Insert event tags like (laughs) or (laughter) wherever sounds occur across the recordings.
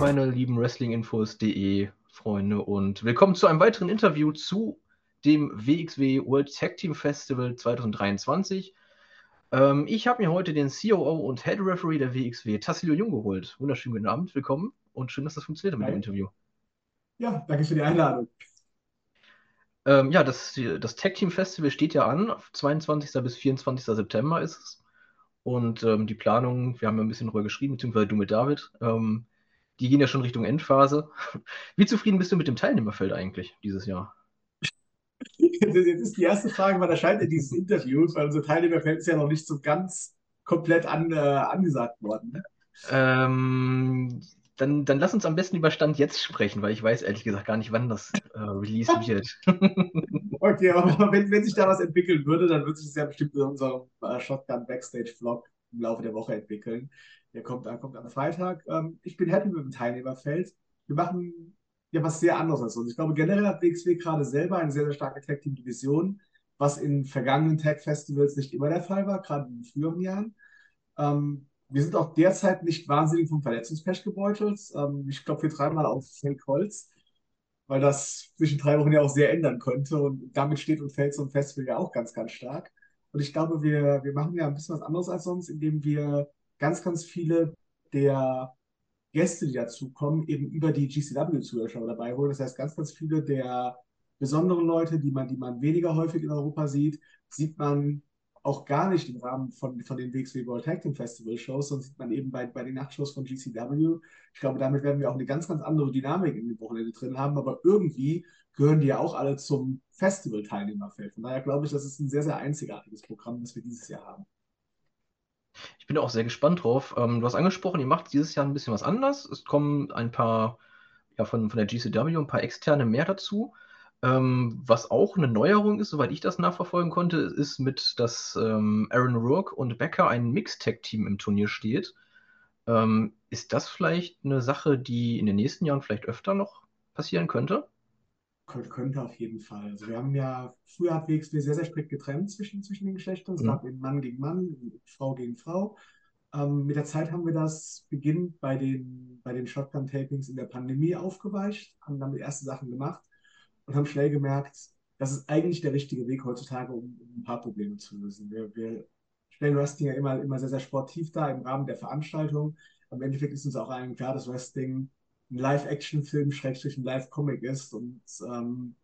meine lieben Wrestlinginfos.de Freunde und willkommen zu einem weiteren Interview zu dem WXW World Tag Team Festival 2023. Ähm, ich habe mir heute den COO und Head Referee der WXW, Tassilio Jung, geholt. Wunderschönen guten Abend, willkommen und schön, dass das funktioniert mit dem Interview. Ja, danke für die Einladung. Ähm, ja, das, das Tag Team Festival steht ja an. 22. bis 24. September ist es. Und ähm, die Planung, wir haben ja ein bisschen darüber geschrieben, beziehungsweise du mit David, ähm, die gehen ja schon Richtung Endphase. (laughs) Wie zufrieden bist du mit dem Teilnehmerfeld eigentlich dieses Jahr? Jetzt ist die erste Frage, wann erscheint denn dieses Interview? Weil unser Teilnehmerfeld ist ja noch nicht so ganz komplett an, äh, angesagt worden. Ne? Ähm, dann, dann lass uns am besten über Stand jetzt sprechen, weil ich weiß ehrlich gesagt gar nicht, wann das äh, Release (laughs) wird. okay, aber wenn, wenn sich da was entwickeln würde, dann wird sich das ja bestimmt in unserem äh, Shotgun Backstage Vlog im Laufe der Woche entwickeln. Der kommt, äh, kommt am Freitag. Ähm, ich bin happy mit dem Teilnehmerfeld. Wir machen ja was sehr anderes als uns. Ich glaube, generell hat WXW gerade selber eine sehr, sehr starke Tag Team Division, was in vergangenen Tag Festivals nicht immer der Fall war, gerade in den früheren Jahren. Ähm, wir sind auch derzeit nicht wahnsinnig vom Verletzungspech gebeutelt. Ähm, ich glaube, wir treiben mal auf Fake Holz, weil das zwischen drei Wochen ja auch sehr ändern könnte. Und damit steht und fällt so ein Festival ja auch ganz, ganz stark. Und ich glaube, wir, wir machen ja ein bisschen was anderes als sonst, indem wir ganz, ganz viele der Gäste, die dazukommen, eben über die GCW-Zuschauer dabei holen. Das heißt, ganz, ganz viele der besonderen Leute, die man, die man weniger häufig in Europa sieht, sieht man auch gar nicht im Rahmen von, von den WXW World Tag Team Festival Shows, sondern sieht man eben bei, bei den Nachtshows von GCW. Ich glaube, damit werden wir auch eine ganz, ganz andere Dynamik in dem Wochenende drin haben, aber irgendwie gehören die ja auch alle zum Festival-Teilnehmerfeld. Von daher glaube ich, das ist ein sehr, sehr einzigartiges Programm, das wir dieses Jahr haben. Ich bin auch sehr gespannt drauf. Ähm, du hast angesprochen, ihr macht dieses Jahr ein bisschen was anders. Es kommen ein paar, ja, von, von der GCW ein paar externe mehr dazu. Ähm, was auch eine Neuerung ist, soweit ich das nachverfolgen konnte, ist mit, dass ähm, Aaron Rourke und Becker ein Mixtag-Team im Turnier steht. Ähm, ist das vielleicht eine Sache, die in den nächsten Jahren vielleicht öfter noch passieren könnte? Könnte auf jeden Fall. Also wir haben ja, früher hat WXW sehr, sehr strikt getrennt zwischen, zwischen den Geschlechtern. Es mhm. gab eben Mann gegen Mann, Frau gegen Frau. Ähm, mit der Zeit haben wir das beginnend bei den, bei den Shotgun-Tapings in der Pandemie aufgeweicht, haben damit erste Sachen gemacht und haben schnell gemerkt, das ist eigentlich der richtige Weg heutzutage, um, um ein paar Probleme zu lösen. Wir, wir stellen Wrestling ja immer, immer sehr, sehr sportiv dar im Rahmen der Veranstaltung. Am Endeffekt ist uns auch allen klar, dass Wrestling ein Live-Action-Film, Schrägstrich ein Live-Comic ist. Und ähm,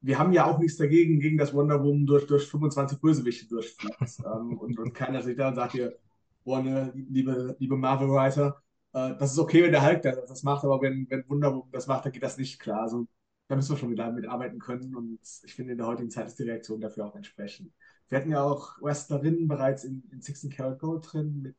wir haben ja auch nichts dagegen, gegen das Wonder Woman durch, durch 25 Bösewichte durchfliegt. (laughs) ähm, und, und keiner sich da und sagt hier, boah, ne, liebe, liebe Marvel-Writer, äh, das ist okay, wenn der Hulk das macht, aber wenn, wenn Wonder Woman das macht, dann geht das nicht klar. Also da müssen wir schon wieder mitarbeiten können und ich finde, in der heutigen Zeit ist die Reaktion dafür auch entsprechend. Wir hatten ja auch Wrestlerinnen bereits in, in 16 Karat Gold drin, mit,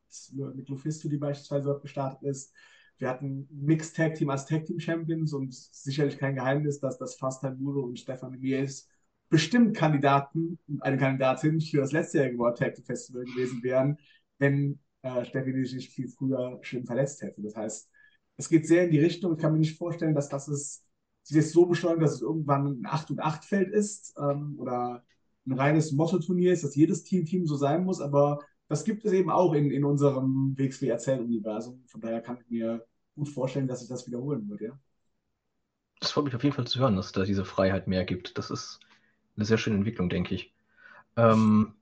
mit Lufisto, die beispielsweise dort gestartet ist. Wir hatten Mixed Tag Team als Tag Team Champions und sicherlich kein Geheimnis, dass das Fastan Muro und Stefan Mies bestimmt Kandidaten eine Kandidatin für das letztjährige World Tag Team Festival gewesen wären, wenn äh, Steffi sich viel früher schlimm verletzt hätte. Das heißt, es geht sehr in die Richtung. Ich kann mir nicht vorstellen, dass das ist sich jetzt so beschleunigt, dass es irgendwann ein 8 und 8 Feld ist ähm, oder ein reines Motto-Turnier ist, dass jedes Team Team so sein muss, aber das gibt es eben auch in, in unserem WXW-Erzähluniversum. Von daher kann ich mir gut vorstellen, dass sich das wiederholen wird, ja. Das freut mich auf jeden Fall zu hören, dass da diese Freiheit mehr gibt. Das ist eine sehr schöne Entwicklung, denke ich. Ähm,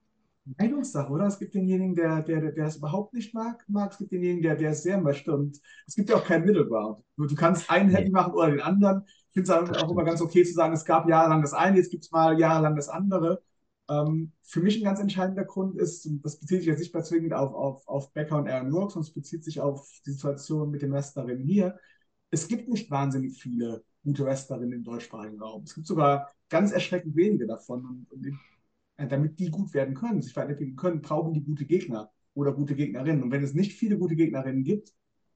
Meinungssache, oder? Es gibt denjenigen, der, der, der es überhaupt nicht mag, mag. Es gibt denjenigen, der, der es sehr möchte. Und es gibt ja auch keinen Middle Ground. Du, kannst einen happy machen oder den anderen. Ich finde es auch immer ganz okay zu sagen, es gab jahrelang das eine, jetzt gibt es mal jahrelang das andere. Ähm, für mich ein ganz entscheidender Grund ist, und das bezieht sich jetzt nicht mehr zwingend auf, auf, auf Becker und Aaron Rourke, sondern es bezieht sich auf die Situation mit den Wrestlerinnen hier. Es gibt nicht wahnsinnig viele gute Wrestlerinnen im deutschsprachigen Raum. Es gibt sogar ganz erschreckend wenige davon. Und, und äh, damit die gut werden können, sich weiterentwickeln können, brauchen die gute Gegner oder gute Gegnerinnen. Und wenn es nicht viele gute Gegnerinnen gibt,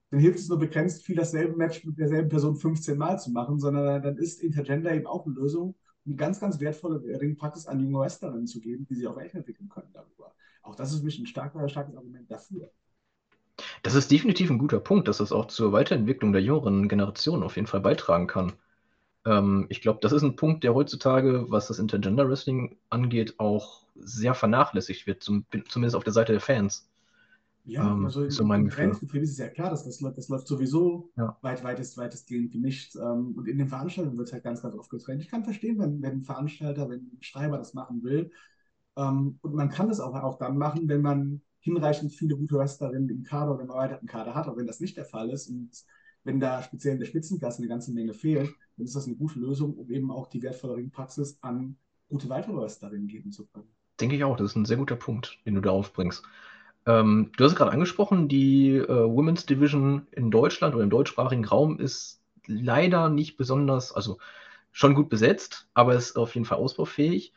dann hilft es nur begrenzt viel, dasselbe Match mit derselben Person 15 Mal zu machen, sondern dann ist Intergender eben auch eine Lösung, um ganz, ganz wertvolle Ringpraxis an junge Wrestlerinnen zu geben, die sie auch echt entwickeln können darüber. Auch das ist für mich ein starker, starkes Argument dafür. Das ist definitiv ein guter Punkt, dass es auch zur Weiterentwicklung der jüngeren Generation auf jeden Fall beitragen kann. Ähm, ich glaube, das ist ein Punkt, der heutzutage, was das Intergender Wrestling angeht, auch sehr vernachlässigt wird, zum, zumindest auf der Seite der Fans. Ja, Ähm, also so mein im. Trainingsbetrieb ist es ja klar, dass das, läuft- das läuft sowieso Ja. weit, weitest, weitestgehend gemischt. Ähm, und in den Veranstaltungen wird es halt ganz, ganz oft getrennt. Ich kann verstehen, wenn, wenn ein Veranstalter, wenn ein Schreiber das machen will. Ähm, und man kann das auch, auch dann machen, wenn man hinreichend viele gute Wrestlerinnen im Kader oder im erweiterten Kader hat. Aber wenn das nicht der Fall ist und wenn da speziell in der Spitzenklasse eine ganze Menge fehlt, dann ist das eine gute Lösung, um eben auch die wertvolle Ringpraxis an gute weitere Wrestlerinnen geben zu können. Denke ich auch, das ist ein sehr guter Punkt, den du da aufbringst. Ähm, du hast es gerade angesprochen, die äh, Women's Division in Deutschland oder im deutschsprachigen Raum ist leider nicht besonders, also schon gut besetzt, aber ist auf jeden Fall ausbaufähig.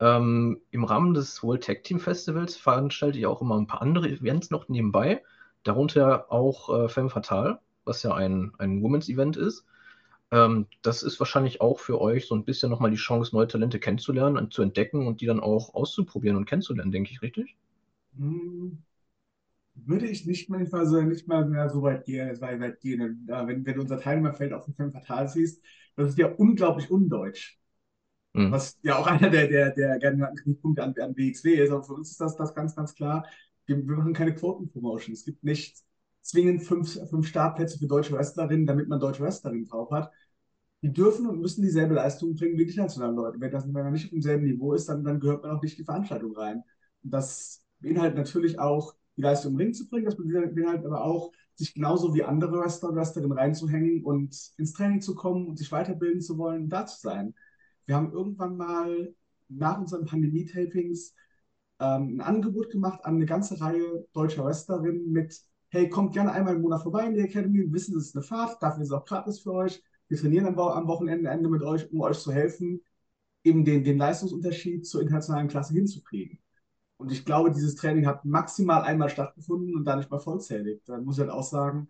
Ähm, Im Rahmen des World Tag Team Festivals veranstalte ich auch immer ein paar andere Events noch nebenbei, darunter auch äh, Femme Fatale, was ja ein, ein Women's Event ist. Ähm, das ist wahrscheinlich auch für euch so ein bisschen nochmal die Chance, neue Talente kennenzulernen und zu entdecken und die dann auch auszuprobieren und kennenzulernen, denke ich, richtig? Hm, würde ich nicht manchmal so, nicht mal mehr so weit gehen, weit gehen. Äh, wenn, wenn unser Teilnehmerfeld auf dem Femme Fatale siehst, das ist ja unglaublich undeutsch. Hm. Was ja auch (laughs) einer der, der, der gerne genannten Kritikpunkte an, an WXW ist. Aber für uns ist das, das ganz, ganz klar. Wir, wir machen keine Quoten-Promotion. Es gibt nicht zwingend fünf, fünf Startplätze für deutsche Wrestlerinnen, damit man deutsche Wrestlerinnen drauf hat. Die dürfen und müssen dieselbe Leistung bringen wie die nationalen Leute. Wenn, das, wenn man nicht auf demselben Niveau ist, dann, dann gehört man auch nicht in die Veranstaltung rein. Und das beinhaltet natürlich auch, die Leistung im Ring zu bringen. Das beinhaltet aber auch, sich genauso wie andere Wrestler und Wrestlerinnen reinzuhängen und ins Training zu kommen und sich weiterbilden zu wollen und da zu sein. Wir haben irgendwann mal nach unseren Pandemie-Tapings ähm, ein Angebot gemacht an eine ganze Reihe deutscher Wrestlerinnen mit, hey, kommt gerne einmal im Monat vorbei in die Academy, wir wissen, das ist eine Fahrt, dafür ist es auch gratis für euch. Wir trainieren am, am Wochenende mit euch, um euch zu helfen, eben den, den Leistungsunterschied zur internationalen Klasse hinzukriegen. Und ich glaube, dieses Training hat maximal einmal stattgefunden und da nicht mal vollzählig. Da muss ich halt auch sagen,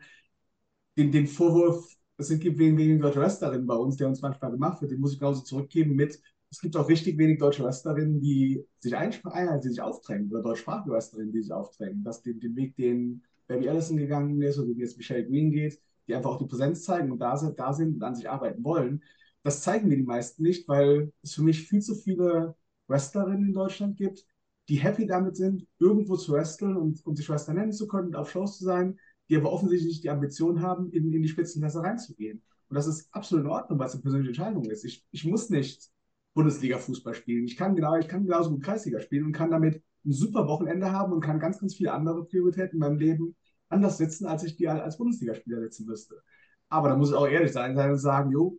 den, den Vorwurf, es gibt wenig, wenig deutsche Wrestlerinnen bei uns, der uns manchmal gemacht wird, den muss ich genauso zurückgeben mit, es gibt auch richtig wenig deutsche Wrestlerinnen, die sich einsprechen, die sich aufdrängen, oder deutschsprachige Wrestlerinnen, die sich aufdrängen. Dass den, den Weg, den Baby Allison gegangen ist, oder wie jetzt Michelle Green geht, die einfach auch die Präsenz zeigen und da sind, da sind und an sich arbeiten wollen. Das zeigen mir die meisten nicht, weil es für mich viel zu viele Wrestlerinnen in Deutschland gibt, die happy damit sind, irgendwo zu wresteln und, und sich Wrestler nennen zu können und auf Shows zu sein, die aber offensichtlich nicht die Ambition haben, in, in die Spitzenklasse reinzugehen. Und das ist absolut in Ordnung, weil es eine persönliche Entscheidung ist. Ich, ich muss nicht Bundesliga-Fußball spielen. Ich kann, genau, ich kann genauso gut Kreisliga spielen und kann damit ein super Wochenende haben und kann ganz, ganz viele andere Prioritäten in meinem Leben anders setzen, als ich die als Bundesligaspieler setzen müsste. Aber da muss ich auch ehrlich sein, und sagen, jo,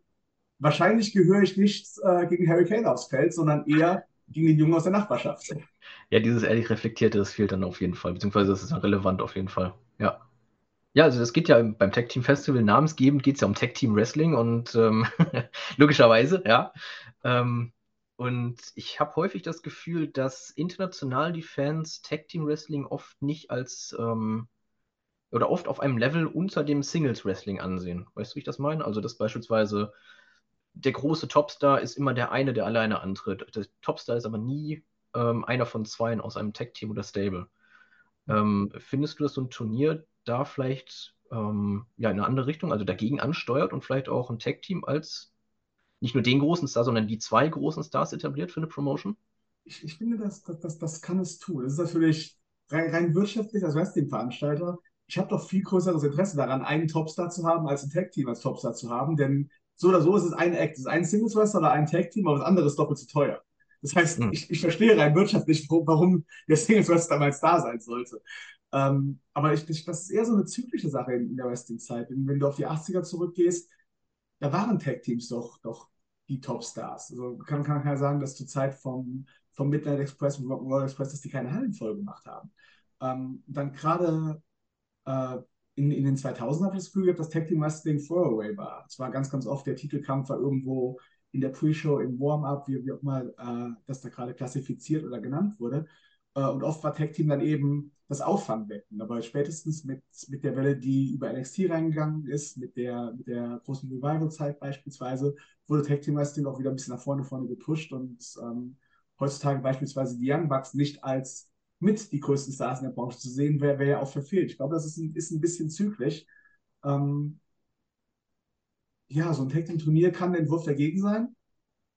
wahrscheinlich gehöre ich nicht äh, gegen Harry Kane aufs Feld, sondern eher gegen den Jungen aus der Nachbarschaft. Ja, dieses ehrlich Reflektierte, das fehlt dann auf jeden Fall, beziehungsweise das ist dann relevant auf jeden Fall. Ja. Ja, also es geht ja beim Tag Team Festival namensgebend geht es ja um Tag Team Wrestling und ähm, (laughs) logischerweise, ja. Ähm, und ich habe häufig das Gefühl, dass international die Fans Tag Team Wrestling oft nicht als ähm, oder oft auf einem Level unter dem Singles Wrestling ansehen. Weißt du, wie ich das meine? Also, dass beispielsweise der große Topstar ist immer der eine, der alleine antritt. Der Topstar ist aber nie ähm, einer von zweien aus einem Tag Team oder Stable. Ähm, findest du, dass so ein Turnier da vielleicht ähm, ja, in eine andere Richtung, also dagegen ansteuert und vielleicht auch ein Tag-Team als nicht nur den großen Star, sondern die zwei großen Stars etabliert für eine Promotion? Ich, ich finde, das, das, das, das kann es tun. Das ist natürlich rein, rein wirtschaftlich als Wrestling-Veranstalter. Ich habe doch viel größeres Interesse daran, einen Topstar zu haben, als ein Tag-Team als Topstar zu haben, denn so oder so ist es ein Act. Es ist ein Singles-Wrestler oder ein Tag-Team, aber das andere ist doppelt so teuer. Das heißt, Hm. ich, ich verstehe rein wirtschaftlich, warum der Singles-Wrestler damals da sein sollte. Ähm, aber ich, ich, das ist eher so eine zyklische Sache in, in der Wrestling-Zeit. Wenn, wenn du auf die 80er zurückgehst, da waren Tag-Teams doch, doch die Top-Stars. Also kann, kann man ja sagen, dass zur Zeit vom, vom Midnight Express und Rock'n'Roll Express, dass die keine Hallen voll gemacht haben. Ähm, dann gerade äh, in, in den 2000 habe ich das Gefühl gehabt, dass Tag Team Wrestling Throwaway war. Es war ganz, ganz oft der Titelkampf war irgendwo in der Pre-Show, im Warm-Up, wie, wie auch immer äh, das da gerade klassifiziert oder genannt wurde. Äh, und oft war Tag Team dann eben das Auffangbecken. Aber spätestens mit, mit der Welle, die über NXT reingegangen ist, mit der, mit der großen Revival-Zeit beispielsweise, wurde Tag Team Wrestling auch wieder ein bisschen nach vorne, vorne gepusht und ähm, heutzutage beispielsweise die Young Bucks nicht als mit die größten Stars in der Branche zu sehen, wäre wär ja auch verfehlt. Ich glaube, das ist ein, ist ein bisschen zyklisch. Ähm, ja, so ein Tag Team Turnier kann ein Wurf dagegen sein,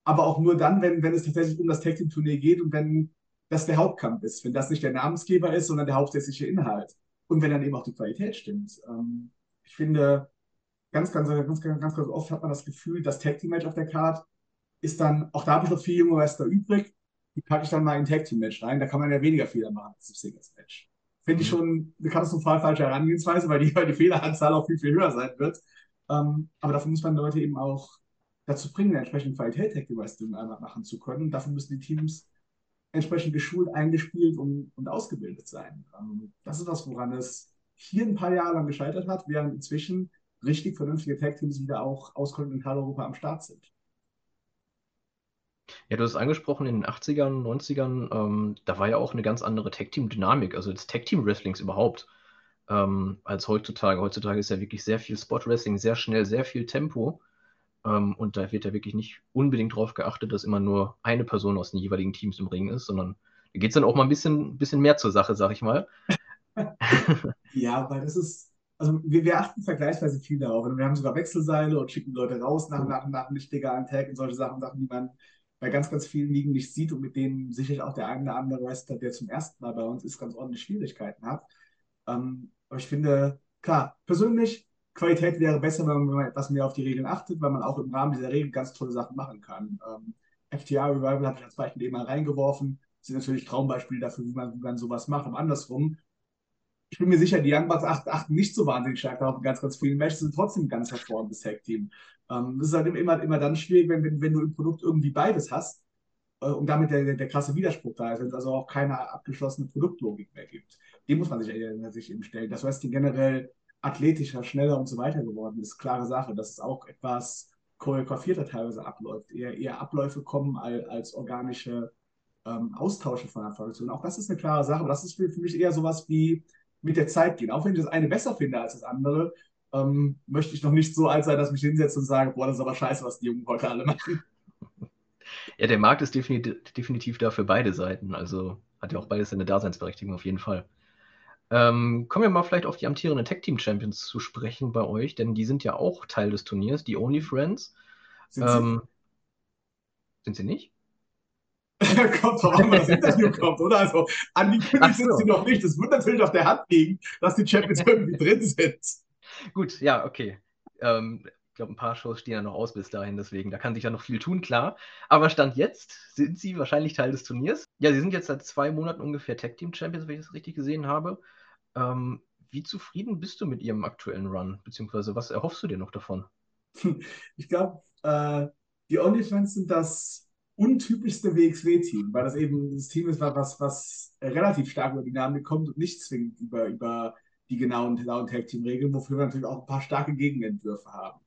aber auch nur dann, wenn, wenn es tatsächlich um das Tag Team Turnier geht und wenn das der Hauptkampf ist, wenn das nicht der Namensgeber ist, sondern der hauptsächliche Inhalt. und wenn dann eben auch die Qualität stimmt. Ähm, ich finde, ganz, ganz, ganz, ganz, ganz, oft hat man das Gefühl, das Tag Team Match auf der Card ist dann, auch da habe ich noch viele junge Wrestler übrig, die packe ich dann mal in Tag Team Match rein. Da kann man ja weniger Fehler machen als im Singles Match. Finde ich mhm. schon eine katastrophal falsche Herangehensweise, weil die, weil die Fehleranzahl auch viel, viel höher sein wird. Ähm, aber dafür muss man Leute eben auch dazu bringen, eine entsprechende Qualität Tag Team Wrestling machen zu können. Dafür müssen die Teams entsprechend geschult, eingespielt und, und ausgebildet sein. Ähm, das ist was, woran es hier ein paar Jahre lang gescheitert hat, während inzwischen richtig vernünftige Tag-Teams wieder auch aus Kontinentaleuropa am Start sind. Ja, du hast es angesprochen, in den 80ern, 90ern, ähm, da war ja auch eine ganz andere Tag-Team-Dynamik, also das Tag-Team-Wrestlings überhaupt, ähm, als heutzutage. Heutzutage ist ja wirklich sehr viel Spot-Wrestling, sehr schnell, sehr viel Tempo. Ähm, und da wird ja wirklich nicht unbedingt darauf geachtet, dass immer nur eine Person aus den jeweiligen Teams im Ring ist, sondern da geht es dann auch mal ein bisschen, bisschen mehr zur Sache, sag ich mal. (laughs) ja, weil das ist, also wir, wir achten vergleichsweise viel darauf. Wir haben sogar Wechselseile und schicken Leute raus nach, nach, nach nicht legalen Tag und solche Sachen, Sachen, die man bei ganz, ganz vielen Ligen nicht sieht und mit denen sicherlich auch der eine oder andere Wrestler, der zum ersten Mal bei uns ist, ganz ordentlich Schwierigkeiten hat. Ähm, aber ich finde, klar, persönlich, Qualität wäre besser, wenn man etwas mehr auf die Regeln achtet, weil man auch im Rahmen dieser Regeln ganz tolle Sachen machen kann. Ähm, FTA Revival habe ich als Beispiel eben mal reingeworfen. Sind natürlich Traumbeispiele dafür, wie man, wie man sowas macht. Und andersrum, ich bin mir sicher, die Young Bucks achten, nicht so wahnsinnig stark darauf ganz, ganz vielen Matches, sind trotzdem ganz hervorragendes Tag-Team. Ähm, das ist halt immer, immer dann schwierig, wenn, wenn, wenn du im Produkt irgendwie beides hast äh, und damit der, der, der krasse Widerspruch da ist, wenn es also auch keine abgeschlossene Produktlogik mehr gibt. Dem muss man sich, äh, sich eben stellen. Das heißt, die generell athletischer, schneller und so weiter geworden ist, klare Sache, dass es auch etwas choreografierter teilweise abläuft, eher, eher Abläufe kommen als, als organische ähm, Austausche von der Formation. Auch das ist eine klare Sache, aber das ist für, für mich eher sowas wie mit der Zeit gehen. Auch wenn ich das eine besser finde als das andere, ähm, möchte ich noch nicht so alt sein, dass ich mich hinsetze und sage, boah, das ist aber scheiße, was die Jungen heute alle machen. (laughs) Ja, der Markt ist definitiv, definitiv da für beide Seiten. Also hat ja auch beides seine Daseinsberechtigung auf jeden Fall. Ähm, kommen wir mal vielleicht auf die amtierenden Tag Team Champions zu sprechen bei euch, denn die sind ja auch Teil des Turniers, die Only Friends. Sind, ähm, sie? sind sie nicht? (laughs) kommt drauf an, das Interview kommt, oder? Also angekündigt so. sind sie noch nicht. Es wird natürlich auf der Hand liegen, dass die Champions (laughs) irgendwie drin sind. Gut, ja, okay. Ähm, ich glaube, ein paar Shows stehen ja noch aus bis dahin, deswegen, da kann sich ja noch viel tun, klar. Aber Stand jetzt sind sie wahrscheinlich Teil des Turniers. Ja, sie sind jetzt seit zwei Monaten ungefähr Tag Team Champions, wenn ich das richtig gesehen habe. Ähm, wie zufrieden bist du mit ihrem aktuellen Run? Beziehungsweise was erhoffst du dir noch davon? (laughs) Ich glaube, äh, die OnlyFans sind das untypischste WXW-Team, weil das eben das Team ist, was, was relativ stark über die Namen kommt und nicht zwingend über, über die genauen, Tag-Team-Regeln, wofür wir natürlich auch ein paar starke Gegenentwürfe haben.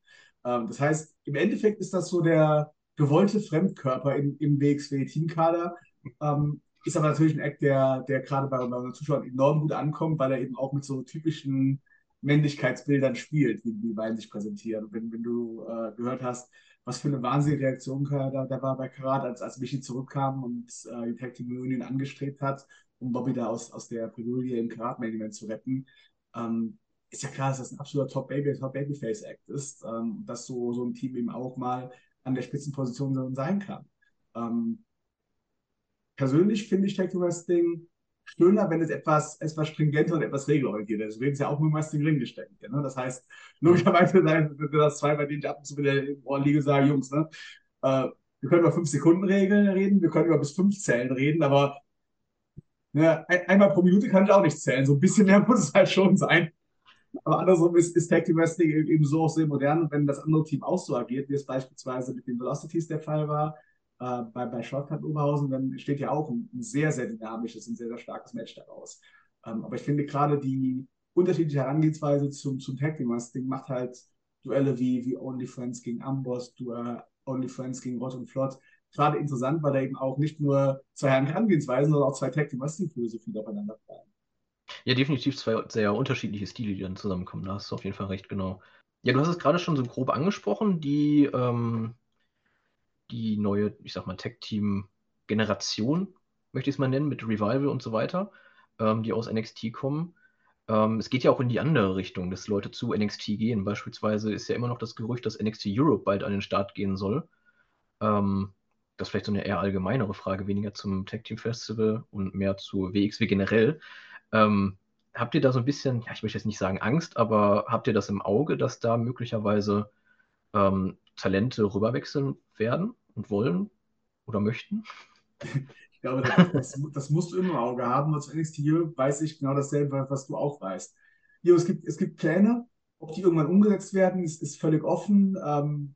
Ähm, das heißt, im Endeffekt ist das so der gewollte Fremdkörper im, im WXW-Teamkader. Ähm, ist aber natürlich ein Act, der, der gerade bei, unseren Zuschauern enorm gut ankommt, weil er eben auch mit so typischen Männlichkeitsbildern spielt, wie die beiden sich präsentieren. Wenn, wenn du äh, gehört hast, was für eine wahnsinnige Reaktion da, da war bei Karat, als, als Michi zurückkam und äh, die Tag Team Union angestrebt hat, um Bobby da aus, aus der Bredouille im Karat-Main zu retten. Ähm, ist ja klar, dass das ein absoluter Top-Baby, Top-Babyface-Act ist, ähm, dass so, so ein Team eben auch mal an der Spitzenposition sein kann. Ähm, persönlich finde ich Tag Wrestling schöner, wenn es etwas, etwas stringenter und etwas regelorientierter ist. Wir reden es ja auch nur meist im Ring gesteckt. Ne? Das heißt, logischerweise sind das zwei, bei denen ich ab und zu wieder im Ohr liege, sage, Jungs, ne? Äh, wir können über 5-Sekunden-Regeln reden, wir können über bis 5 Zellen reden, aber ne, einmal pro Minute kann ich auch nicht zählen. So ein bisschen mehr (laughs) muss es halt schon sein. Aber andersrum ist, ist Tag Team Wrestling eben so auch sehr modern. Und wenn das andere Team auch so agiert, wie es beispielsweise mit den Velocities der Fall war, äh, bei, bei Shortcut Oberhausen, dann steht ja auch ein, sehr, sehr dynamisches und sehr, sehr starkes Match daraus. Ähm, aber ich finde gerade die unterschiedliche Herangehensweise zum, zum Tag Team Wrestling macht halt Duelle wie, wie Only Friends gegen Amboss, Duell Only Friends gegen Rott und Flott gerade interessant, weil da eben auch nicht nur zwei Herangehensweisen, sondern auch zwei Tag Team Wrestling Philosophien aufeinander fallen. Ja, definitiv zwei sehr unterschiedliche Stile, die dann zusammenkommen. Da hast du auf jeden Fall recht, genau. Ja, du hast es gerade schon so grob angesprochen, die, ähm, die neue, ich sag mal, Tech-Team-Generation, möchte ich es mal nennen, mit Revival und so weiter, ähm, die aus NXT kommen. Ähm, es geht ja auch in die andere Richtung, dass Leute zu NXT gehen. Beispielsweise ist ja immer noch das Gerücht, dass NXT Europe bald an den Start gehen soll. Ähm, das ist vielleicht so eine eher allgemeinere Frage, weniger zum Tag Team Festival und mehr zu WXW generell. Ähm, habt ihr da so ein bisschen, ja, ich möchte jetzt nicht sagen Angst, aber habt ihr das im Auge, dass da möglicherweise ähm, Talente rüberwechseln werden und wollen oder möchten? Ich glaube, das, das, musst du im Auge haben. Und zu NXT weiß ich genau dasselbe, was du auch weißt. Jo, es gibt, es gibt Pläne, ob die irgendwann umgesetzt werden, ist, ist völlig offen. Ähm,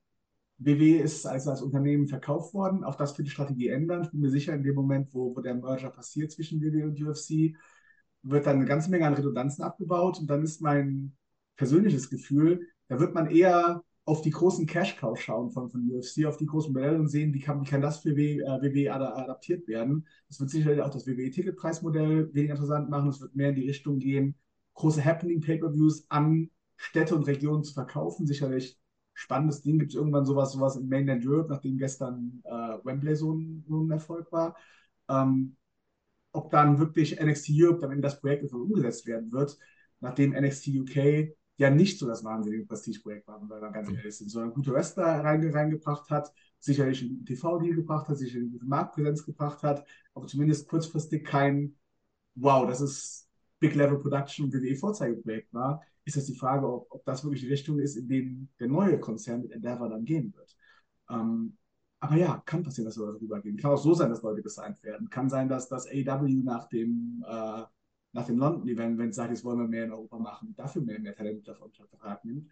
WWE ist also als Unternehmen verkauft worden. Auch das wird die Strategie ändern. Ich bin mir sicher, in dem Moment, wo, wo der Merger passiert zwischen WWE und UFC, wird dann eine ganze Menge an Redundanzen abgebaut. Und dann ist mein persönliches Gefühl, da wird man eher auf die großen Cash-Cows schauen von, von UFC, auf die großen Modelle und sehen, wie kann, wie kann das für WWE äh, adaptiert werden. Das wird sicherlich auch das WWE-Ticketpreismodell weniger interessant machen. Es wird mehr in die Richtung gehen, große Happening-Pay-Per-Views an Städte und Regionen zu verkaufen. Sicherlich spannendes Ding. Gibt es irgendwann sowas, sowas in Mainland Europe, nachdem gestern äh, Wembley so ein, so ein, Erfolg war. Ähm, ob dann wirklich NXT Europe dann in das Projekt umgesetzt werden wird, nachdem NXT UK ja nicht so das wahnsinnige Prestigeprojekt war, weil wir ganz ehrlich sind, sondern gute Wrestler reinge reingebracht hat, sicherlich einen TV-Deal gebracht hat, sicherlich eine gute Marktpräsenz gebracht hat, aber zumindest kurzfristig kein Wow, das ist Big Level Production und WWE-Vorzeigeprojekt war, ist jetzt die Frage, ob, ob das wirklich die Richtung ist, in dem der neue Konzern mit Endeavor dann gehen wird. Ähm, aber ja, kann passieren, dass wir darüber gehen. Kann auch so sein, dass Leute gesigned werden. Kann sein, dass das AW nach dem äh, nach dem London-Event, wenn es sagt, jetzt wollen wir mehr in Europa machen, dafür mehr, mehr Talent davon unter Vertrag nimmt.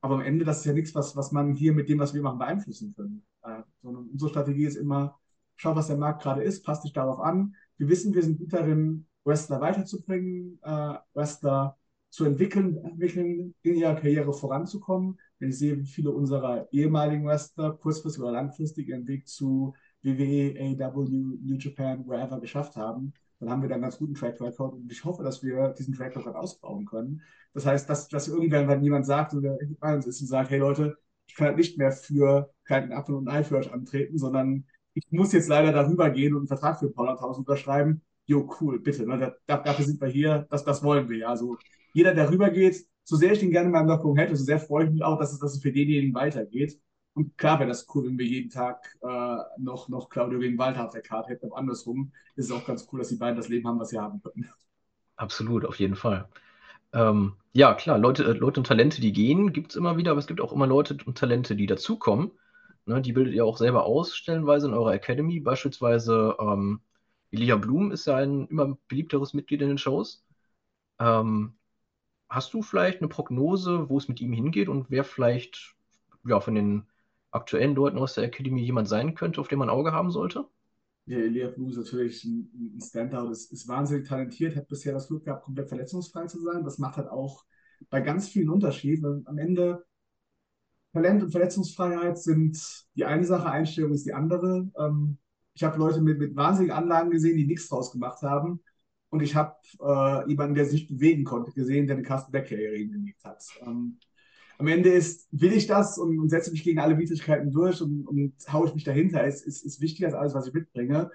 Aber am Ende, das ist ja nichts, was, was man hier mit dem, was wir machen, beeinflussen können. Äh, sondern unsere Strategie ist immer, schau, was der Markt gerade ist, passt dich darauf an. Wir wissen, wir sind gut darin, Wrestler weiterzubringen, äh, Wrestler zu entwickeln, entwickeln, in ihrer Karriere voranzukommen. Wenn ich sehe, wie viele unserer ehemaligen Wrestler kurzfristig oder langfristig ihren Weg zu WWE, AW, New Japan, wherever geschafft haben, dann haben wir dann einen ganz guten Track Record und ich hoffe, dass wir diesen Track Record ausbauen können. Das heißt, dass, dass irgendwann, wenn jemand sagt oder uns ist und sagt, hey Leute, ich kann halt nicht mehr für keinen Apfel und Ei für euch antreten, sondern ich muss jetzt leider darüber gehen und einen Vertrag für Paulathausen unterschreiben. Jo, cool, bitte. Ne? Da, dafür sind wir hier, das, das wollen wir. Also jeder, der rübergeht, so sehr ich den gerne in meinem Lockung hätte, so sehr freue ich mich auch, dass es, dass es für denjenigen weitergeht. Und klar wäre das cool, wenn wir jeden Tag äh, noch, noch Claudio gegen Walter auf der Karte hätten. Aber andersrum ist es auch ganz cool, dass die beiden das Leben haben, was sie haben können. Absolut, auf jeden Fall. Ähm, ja, klar, Leute, äh, Leute und Talente, die gehen, gibt es immer wieder, aber es gibt auch immer Leute und Talente, die dazukommen. Ne, die bildet ihr auch selber aus, stellenweise in eurer Academy. Beispielsweise ähm, Elia Blum ist ja ein immer beliebteres Mitglied in den Shows. Ähm, hast du vielleicht eine Prognose, wo es mit ihm hingeht und wer vielleicht ja, von den aktuellen Leuten aus der Academy jemand sein könnte, auf den man ein Auge haben sollte? Ja, Elia Blue ist natürlich ein, Standout, ist, ist, wahnsinnig talentiert, hat bisher das Glück gehabt, komplett verletzungsfrei zu sein. Das macht halt auch bei ganz vielen Unterschied. Weil am Ende Talent und Verletzungsfreiheit sind die eine Sache, Einstellung ist die andere. Ähm, ich habe Leute mit, mit wahnsinnigen Anlagen gesehen, die nichts draus gemacht haben. Und ich habe äh, jemanden, der sich bewegen konnte, gesehen, der eine Carsten Beck-Karriere hingelegt hat. Ähm, am Ende ist, will ich das und, und setze mich gegen alle Widrigkeiten durch und, und haue ich mich dahinter. Es ist, ist wichtiger als alles, was ich mitbringe.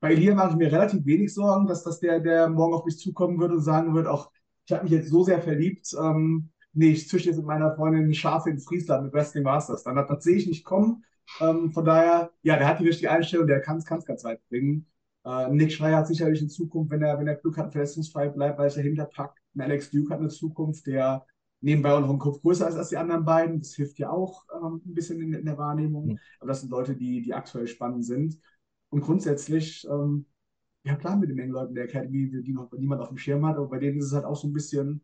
Bei Elia mache ich mir relativ wenig Sorgen, dass das der, der morgen auf mich zukommen wird und sagen wird, auch ich habe mich jetzt so sehr verliebt, ähm, nee, ich züchte jetzt mit meiner Freundin Schafe in Friesland mit Wrestling Masters. Dann, das, das sehe ich nicht kommen. Ähm, von daher, ja, der hat die richtige Einstellung, der kann es ganz, weit bringen. Äh, Nick Schreier hat sicherlich in Zukunft, wenn er, wenn er Glück hat, verletzungsfrei bleibt, weil er dahinter packt. Alex Duke hat eine Zukunft, der nebenbei auch noch ein Kopf größer ist als die anderen beiden. Das hilft ja auch ähm, ein bisschen in, in, der Wahrnehmung. Mhm. Aber das sind Leute, die, die aktuell spannend sind. Und grundsätzlich, ähm, ja klar, mit den Mengen Leuten der Academy, die noch niemand auf dem Schirm hat, aber bei denen ist es halt auch so ein bisschen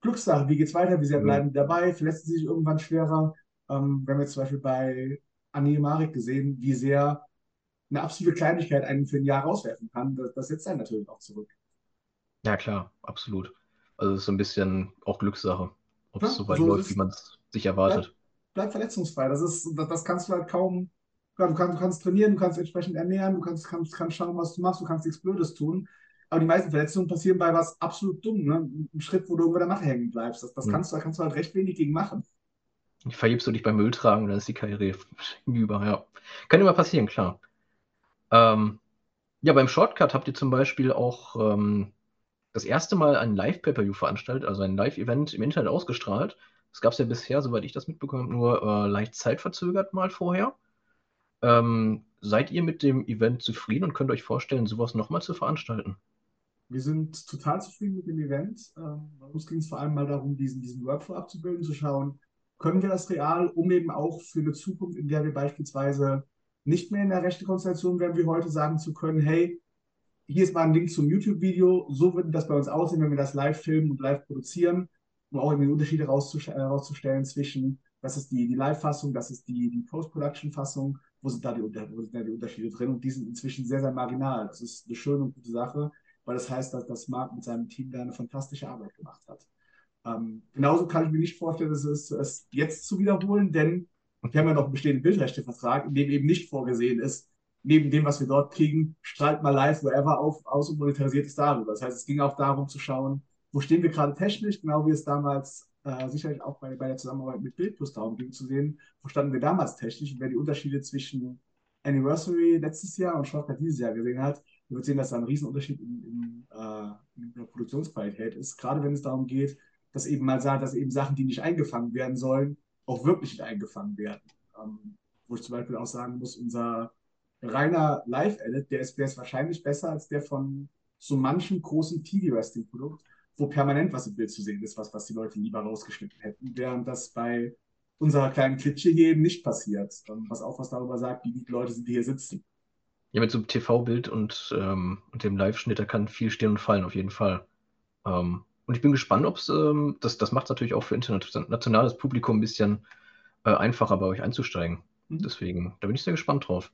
Glückssache. Wie geht's weiter? Wie sehr bleiben die dabei? Verletzen sie sich irgendwann schwerer? Ähm, wir haben jetzt zum Beispiel bei Annie Marek gesehen, wie sehr eine absolute Kleinigkeit einen für ein Jahr rauswerfen kann. Das, das setzt einen natürlich auch zurück. Ja, klar, absolut. Also es ist so ein bisschen auch Glückssache, ob es so weit so läuft, wie man es sich erwartet. Bleib, bleib, verletzungsfrei. Das, ist, das, das kannst du halt kaum. Du kannst, du kannst trainieren, du kannst entsprechend ernähren, du kannst, kannst, kannst schauen, was du machst, du kannst nichts Blödes tun. Aber die meisten Verletzungen passieren bei was absolut dumm. Ne? Ein Schritt, wo du irgendwo der Matte hängen bleibst. Das, das hm. kannst du, da kannst du halt recht wenig gegen machen. Vergibst du dich beim Müll tragen, dann ist die Karriere (laughs) über. Ja. Kann immer passieren, klar. Ähm, ja, beim Shortcut habt ihr zum Beispiel auch ähm, das erste Mal ein Live-Pay-Per-View veranstaltet, also ein Live-Event im Internet ausgestrahlt. Das gab es ja bisher, soweit ich das mitbekomme, nur äh, leicht zeitverzögert mal vorher. Ähm, seid ihr mit dem Event zufrieden und könnt euch vorstellen, sowas nochmal zu veranstalten? Wir sind total zufrieden mit dem Event. Ähm, bei uns ging es vor allem mal darum, diesen, diesen Workflow abzubilden, zu schauen, können wir das real, um eben auch für eine Zukunft, in der wir beispielsweise nicht mehr in der rechten Konstellation wären, wie heute sagen zu können, hey, hier ist mal ein Link zum YouTube-Video, so würde das bei uns aussehen, wenn wir das live filmen und live produzieren, um auch irgendwie Unterschiede herauszustellen zwischen, das ist die, die Live-Fassung, das ist die, die Post-Production-Fassung, wo sind, da die, wo sind da die Unterschiede drin und die sind inzwischen sehr, sehr marginal. Das ist eine schöne und gute Sache, weil das heißt, dass, dass Marc mit seinem Team da eine fantastische Arbeit gemacht hat. Ähm, genauso kann ich mir nicht vorstellen, dass es, es jetzt zu wiederholen, denn wir haben ja noch einen bestehenden Bildrechtevertrag, in dem eben nicht vorgesehen ist, neben dem, was wir dort kriegen, strahlt mal live wherever auf, aus und monetarisiert es darüber. Das heißt, es ging auch darum zu schauen, wo stehen wir gerade technisch, genau wie es damals äh, sicherlich auch bei, bei der Zusammenarbeit mit Bildplus darum ging zu sehen, wo standen wir damals technisch und wer die Unterschiede zwischen Anniversary letztes Jahr und Shortcut dieses Jahr gesehen hat, wird sehen, dass da ein Riesenunterschied in, in, äh, in der Produktionsqualität ist, gerade wenn es darum geht, dass eben mal sagt, dass eben Sachen, die nicht eingefangen werden sollen, auch wirklich nicht eingefangen werden. Ähm, wo ich zum Beispiel auch sagen muss, unser reiner Live-Edit, der ist, der ist wahrscheinlich besser als der von so manchen großen TV-Wrestling-Produkt, wo permanent was im Bild zu sehen ist, was, was die Leute lieber rausgeschnitten hätten, während das bei unserer kleinen Klitsche hier eben nicht passiert, was auch was darüber sagt, wie die Leute sind, die hier sitzen. Ja, mit so einem TV-Bild und, ähm, und dem Live-Schnitt, da kann viel stehen und fallen, auf jeden Fall. Ähm, und ich bin gespannt, ob es, ähm, das, das macht es natürlich auch für internationales Publikum ein bisschen äh, einfacher bei euch einzusteigen. Mhm. Deswegen, da bin ich sehr gespannt drauf.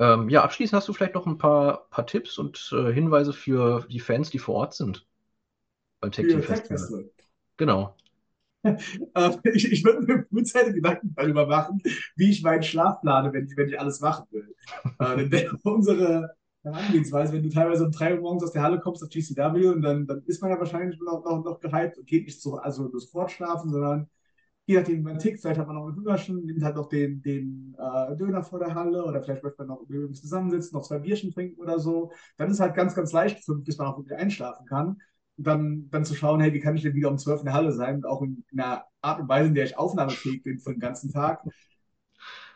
Ähm, ja, abschließend hast du vielleicht noch ein paar, paar Tipps und äh, Hinweise für die Fans, die vor Ort sind beim Tech Team Festival. Genau. (laughs) Ähm, ich, ich würde mir frühzeitig Gedanken darüber machen, wie ich meinen Schlaf plane, wenn ich, wenn ich alles machen will. äh, (laughs) unsere Herangehensweise, wenn du teilweise um 3 Uhr morgens aus der Halle kommst auf GCW und dann, dann ist man ja wahrscheinlich noch, noch, noch gehypt und geht nicht so, also sofort schlafen, sondern je nachdem, wie man tickt, vielleicht hat man noch einen Hungerschen, nimmt halt noch den, den äh, Döner vor der Halle oder vielleicht möchte man noch übrigens zusammensitzen, noch zwei Bierchen trinken oder so. Dann ist es halt ganz, ganz leicht, bis man auch wirklich einschlafen kann. Und dann, dann zu schauen, hey, wie kann ich denn wieder um 12 in der Halle sein? Und auch in, in einer Art und Weise, in der ich aufnahmefähig bin für den ganzen Tag.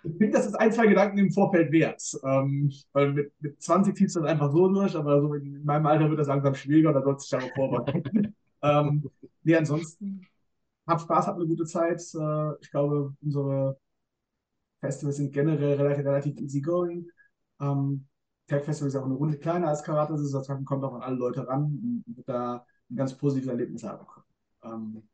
Ich finde, das ist ein, zwei Gedanken im Vorfeld wert. Ähm, weil mit, mit 20 ziehst du das einfach so durch, aber so in meinem Alter wird das langsam schwieriger, da sollst du dich aber vorbereiten. (laughs) ähm, nee, ansonsten hab Spaß, hab eine gute Zeit. Äh, ich glaube, unsere Festivals sind generell relativ, relativ easy going. Ähm, Tech Festival ist auch eine Runde kleiner als Karate, das heißt, man kommt auch an alle Leute ran und wird da ein ganz positives Erlebnis haben. Ähm,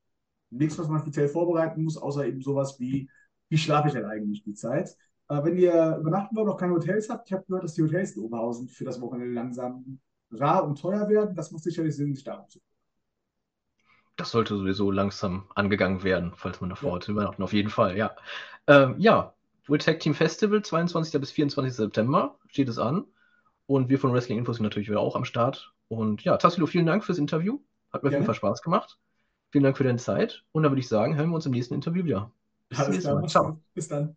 nichts, was man speziell vorbereiten muss, außer eben sowas wie, wie schlafe ich denn eigentlich die Zeit? Äh, wenn ihr übernachten wollt, noch keine Hotels habt, ich habe gehört, dass die Hotels in Oberhausen für das Wochenende langsam rar und teuer werden. Das muss sicherlich Sinn, sich darum zu das sollte sowieso langsam angegangen werden, falls man davor ja. übernachten. Auf jeden Fall, ja. Ähm, ja, World Tag Team Festival, 22. bis 24. September steht es an. Und wir von Wrestling Infos sind natürlich wieder auch am Start. Und ja, Tassilo, vielen Dank fürs Interview. Hat mir auf jeden Fall Spaß gemacht. Vielen Dank für deine Zeit. Und dann würde ich sagen, hören wir uns im nächsten Interview wieder. Bis, Alles klar, Mal. Ciao. Bis dann.